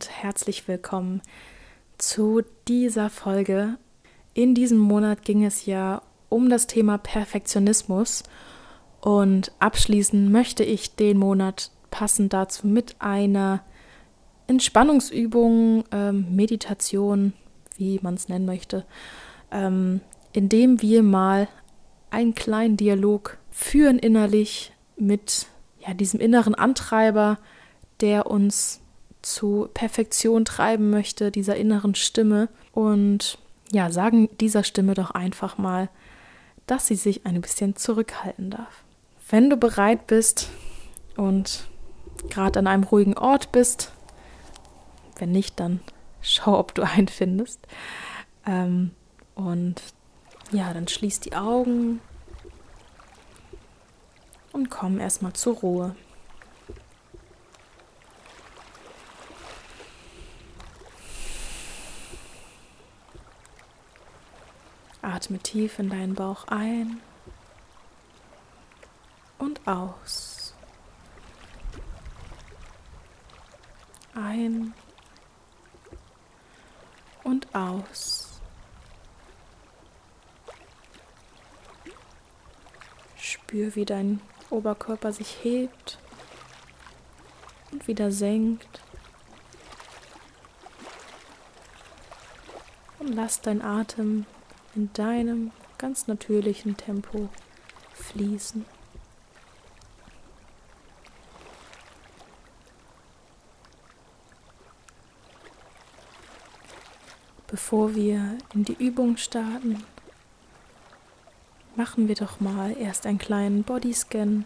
Und herzlich willkommen zu dieser Folge. In diesem Monat ging es ja um das Thema Perfektionismus und abschließen möchte ich den Monat passend dazu mit einer Entspannungsübung, ähm, Meditation, wie man es nennen möchte, ähm, indem wir mal einen kleinen Dialog führen innerlich mit ja, diesem inneren Antreiber, der uns zu Perfektion treiben möchte, dieser inneren Stimme. Und ja, sagen dieser Stimme doch einfach mal, dass sie sich ein bisschen zurückhalten darf. Wenn du bereit bist und gerade an einem ruhigen Ort bist, wenn nicht, dann schau, ob du einen findest. Ähm, und ja, dann schließ die Augen und komm erstmal zur Ruhe. Atme tief in deinen Bauch ein und aus. Ein und aus. Spür, wie dein Oberkörper sich hebt und wieder senkt. Und lass dein Atem in deinem ganz natürlichen Tempo fließen. Bevor wir in die Übung starten, machen wir doch mal erst einen kleinen Bodyscan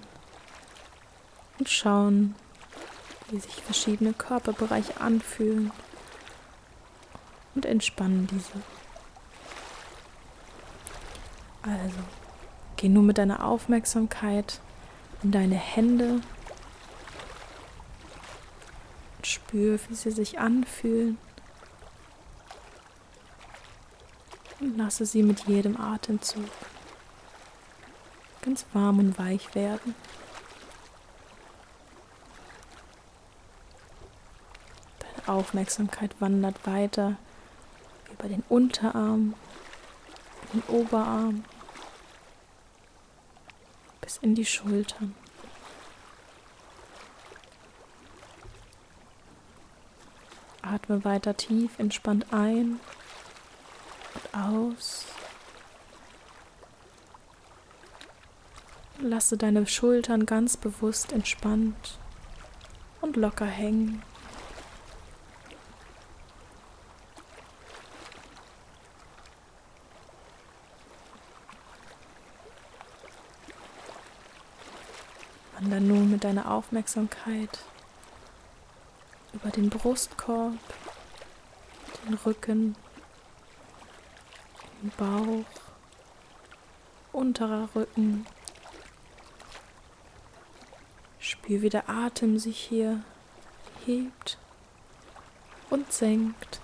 und schauen, wie sich verschiedene Körperbereiche anfühlen und entspannen diese. Also, geh nur mit deiner Aufmerksamkeit in deine Hände und spür, wie sie sich anfühlen. Und lasse sie mit jedem Atemzug ganz warm und weich werden. Deine Aufmerksamkeit wandert weiter über den Unterarm, den Oberarm, bis in die Schultern. Atme weiter tief, entspannt ein und aus. Lasse deine Schultern ganz bewusst entspannt und locker hängen. Deiner Aufmerksamkeit über den Brustkorb, den Rücken, den Bauch, unterer Rücken. Spür, wie der Atem sich hier hebt und senkt.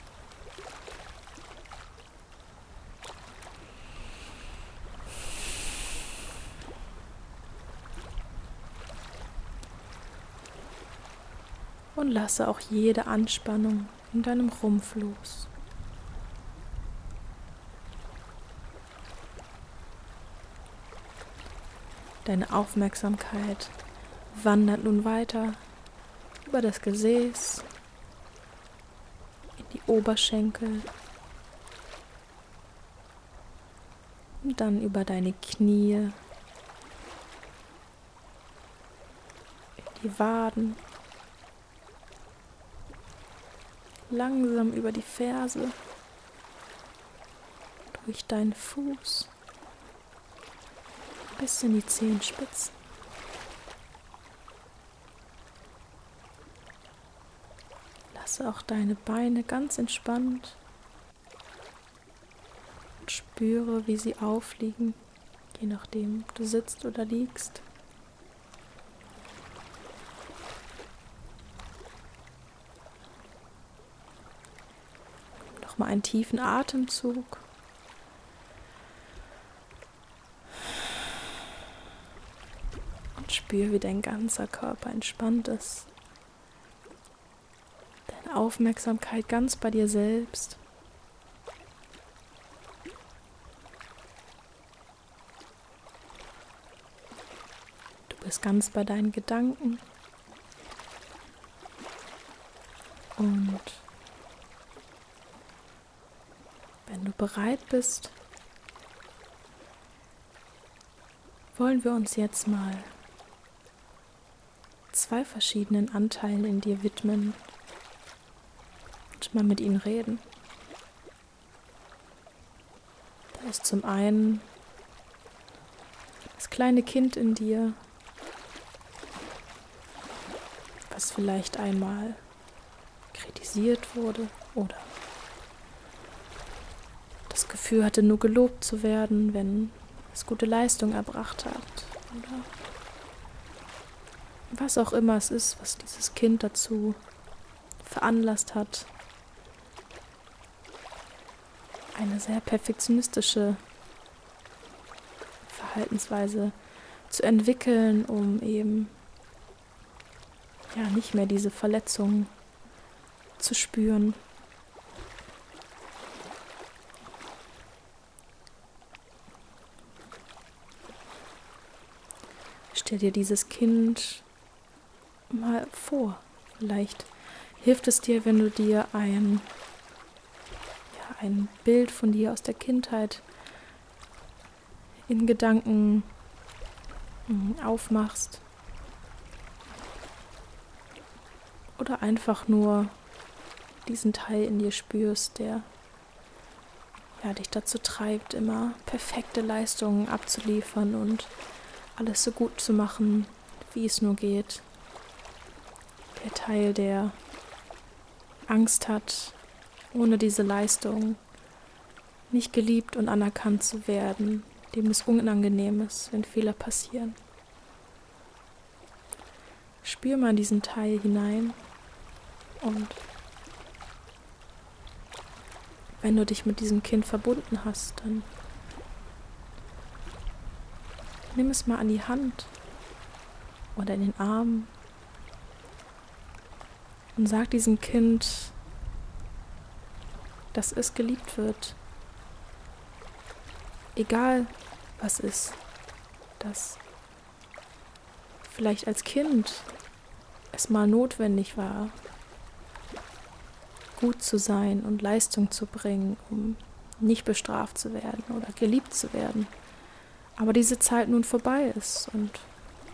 Und lasse auch jede Anspannung in deinem Rumpf los. Deine Aufmerksamkeit wandert nun weiter über das Gesäß, in die Oberschenkel und dann über deine Knie, in die Waden langsam über die Ferse, durch deinen Fuß bis in die Zehenspitzen. Lasse auch deine Beine ganz entspannt und spüre, wie sie aufliegen, je nachdem du sitzt oder liegst. Mal einen tiefen Atemzug. Und spür, wie dein ganzer Körper entspannt ist. Aufmerksamkeit ganz bei dir selbst. Du bist ganz bei deinen Gedanken. Und wenn du bereit bist, wollen wir uns jetzt mal zwei verschiedenen Anteilen in dir widmen und mal mit ihnen reden. Da ist zum einen das kleine Kind in dir, was vielleicht einmal kritisiert wurde oder das Gefühl hatte, nur gelobt zu werden, wenn es gute Leistung erbracht hat. Oder was auch immer es ist, was dieses Kind dazu veranlasst hat, eine sehr perfektionistische Verhaltensweise zu entwickeln, um eben ja nicht mehr diese Verletzungen zu spüren. Stell dir dieses Kind mal vor. Vielleicht hilft es dir, wenn du dir ein, ja, ein Bild von dir aus der Kindheit in Gedanken hm, aufmachst. Oder einfach nur diesen Teil in dir spürst, der ja, dich dazu treibt, immer perfekte Leistungen abzuliefern und alles so gut zu machen, wie es nur geht. Der Teil, der Angst hat, ohne diese Leistung nicht geliebt und anerkannt zu werden, dem es unangenehm ist, wenn Fehler passieren. Spür mal diesen Teil hinein und wenn du dich mit diesem Kind verbunden hast, dann nimm es mal an die Hand oder in den Arm und sag diesem Kind, dass es geliebt wird. Egal was ist, dass vielleicht als Kind es mal notwendig war, gut zu sein und Leistung zu bringen, um nicht bestraft zu werden oder geliebt zu werden. Aber diese Zeit nun vorbei ist und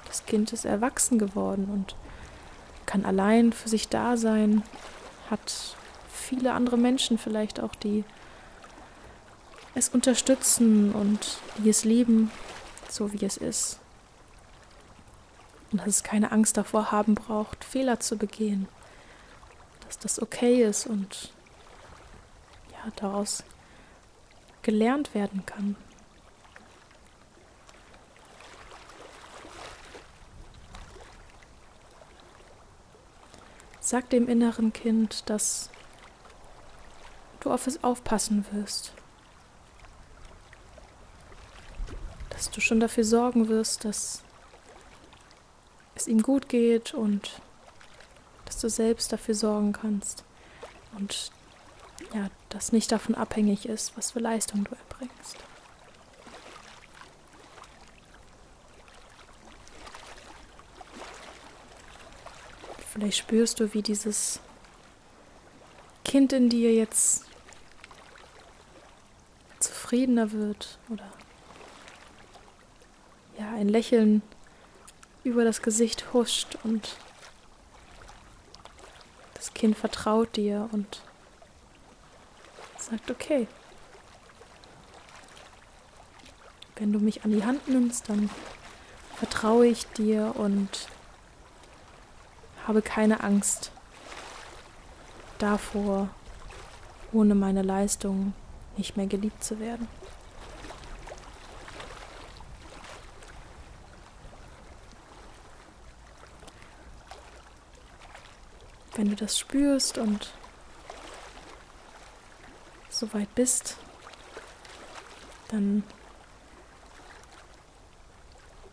das Kind ist erwachsen geworden und kann allein für sich da sein, hat viele andere Menschen vielleicht auch, die es unterstützen und die es lieben, so wie es ist. Und dass es keine Angst davor haben braucht, Fehler zu begehen dass das okay ist und ja, daraus gelernt werden kann. Sag dem inneren Kind, dass du auf es aufpassen wirst. Dass du schon dafür sorgen wirst, dass es ihm gut geht und dass du selbst dafür sorgen kannst und ja, das nicht davon abhängig ist, was für Leistung du erbringst. Vielleicht spürst du, wie dieses Kind in dir jetzt zufriedener wird oder ja, ein Lächeln über das Gesicht huscht und das Kind vertraut dir und sagt, okay, wenn du mich an die Hand nimmst, dann vertraue ich dir und habe keine Angst davor, ohne meine Leistung nicht mehr geliebt zu werden. Wenn du das spürst und soweit bist, dann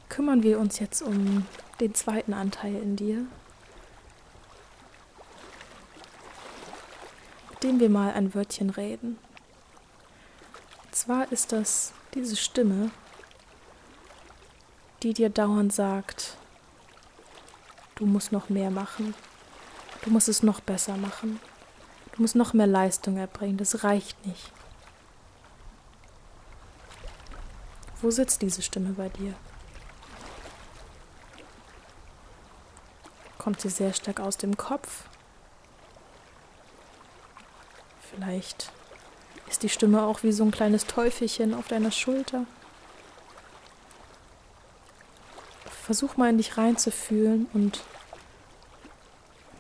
kümmern wir uns jetzt um den zweiten Anteil in dir. Dem wir mal ein Wörtchen reden. Und zwar ist das diese Stimme, die dir dauernd sagt, du musst noch mehr machen, du musst es noch besser machen, du musst noch mehr Leistung erbringen, das reicht nicht. Wo sitzt diese Stimme bei dir? Kommt sie sehr stark aus dem Kopf? Vielleicht ist die Stimme auch wie so ein kleines Teufelchen auf deiner Schulter. Versuch mal in dich reinzufühlen und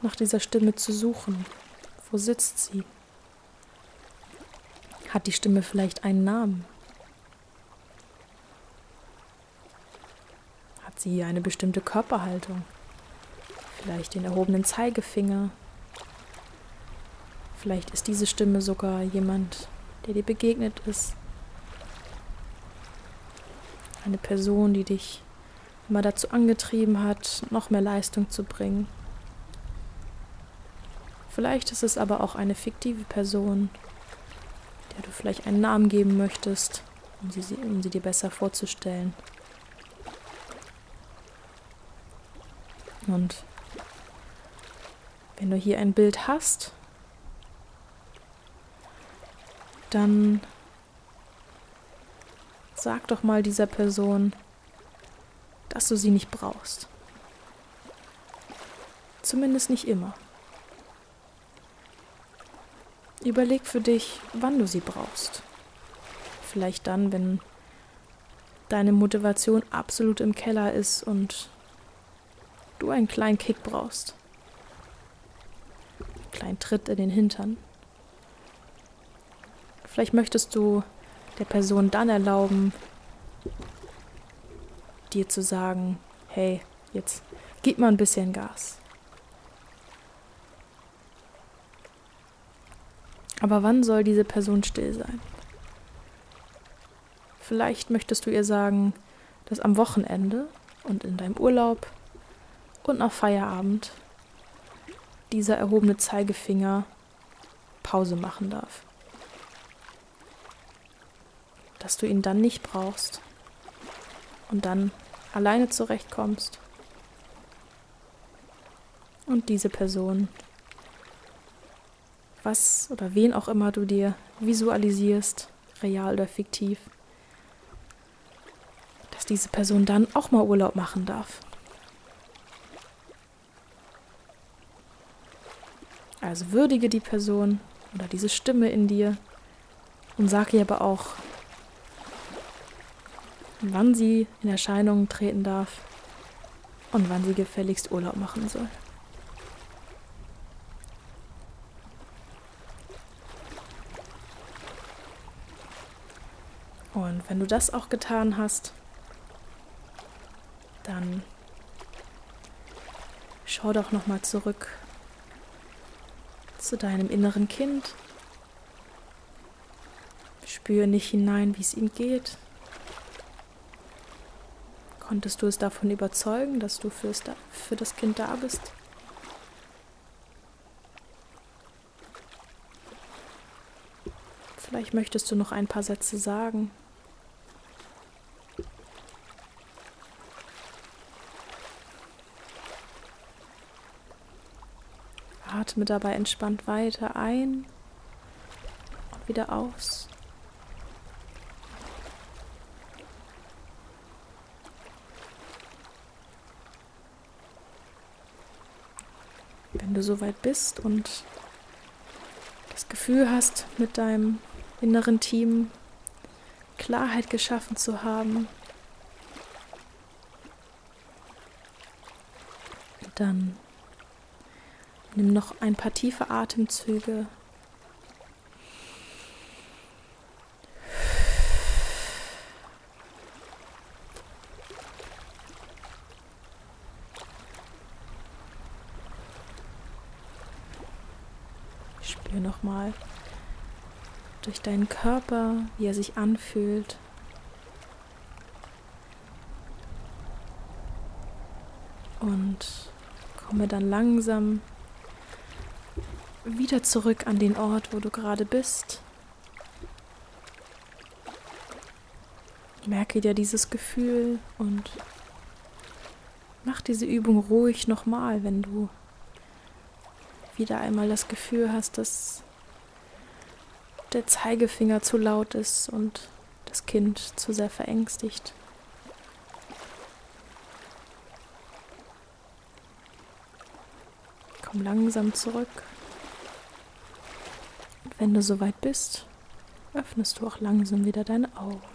nach dieser Stimme zu suchen. Wo sitzt sie? Hat die Stimme vielleicht einen Namen? Hat sie eine bestimmte Körperhaltung? Vielleicht den erhobenen Zeigefinger? Vielleicht ist diese Stimme sogar jemand, der dir begegnet ist. Eine Person, die dich immer dazu angetrieben hat, noch mehr Leistung zu bringen. Vielleicht ist es aber auch eine fiktive Person, der du vielleicht einen Namen geben möchtest, um sie, um sie dir besser vorzustellen. Und wenn du hier ein Bild hast, dann sag doch mal dieser Person, dass du sie nicht brauchst. Zumindest nicht immer. Überleg für dich, wann du sie brauchst. Vielleicht dann, wenn deine Motivation absolut im Keller ist und du einen kleinen Kick brauchst. Einen kleinen Tritt in den Hintern. Vielleicht möchtest du der Person dann erlauben, dir zu sagen, hey, jetzt gib mal ein bisschen Gas. Aber wann soll diese Person still sein? Vielleicht möchtest du ihr sagen, dass am Wochenende und in deinem Urlaub und nach Feierabend dieser erhobene Zeigefinger Pause machen darf. Dass du ihn dann nicht brauchst und dann alleine zurechtkommst und diese Person was oder wen auch immer du dir visualisierst, real oder fiktiv, dass diese Person dann auch mal Urlaub machen darf. Also würdige die Person oder diese Stimme in dir und sag ihr aber auch, wann sie in Erscheinung treten darf und wann sie gefälligst Urlaub machen soll. Und wenn du das auch getan hast, dann schau doch noch mal zurück zu deinem inneren Kind. Spüre nicht hinein, wie es ihm geht. Konntest du es davon überzeugen, dass du für's, für das Kind da bist? Vielleicht möchtest du noch ein paar Sätze sagen. Atme dabei entspannt weiter ein und wieder aus. Wenn du soweit bist und das Gefühl hast, mit deinem inneren Team Klarheit geschaffen zu haben, dann Nimm noch ein paar tiefe Atemzüge. Spür nochmal durch deinen Körper, wie er sich anfühlt. Und komme dann langsam wieder zurück an den Ort, wo du gerade bist. Merke dir dieses Gefühl und mach diese Übung ruhig nochmal, wenn du wieder einmal das Gefühl hast, dass der Zeigefinger zu laut ist und das Kind zu sehr verängstigt. Komm langsam zurück. Und wenn du soweit bist, öffnest du auch langsam wieder deine Augen.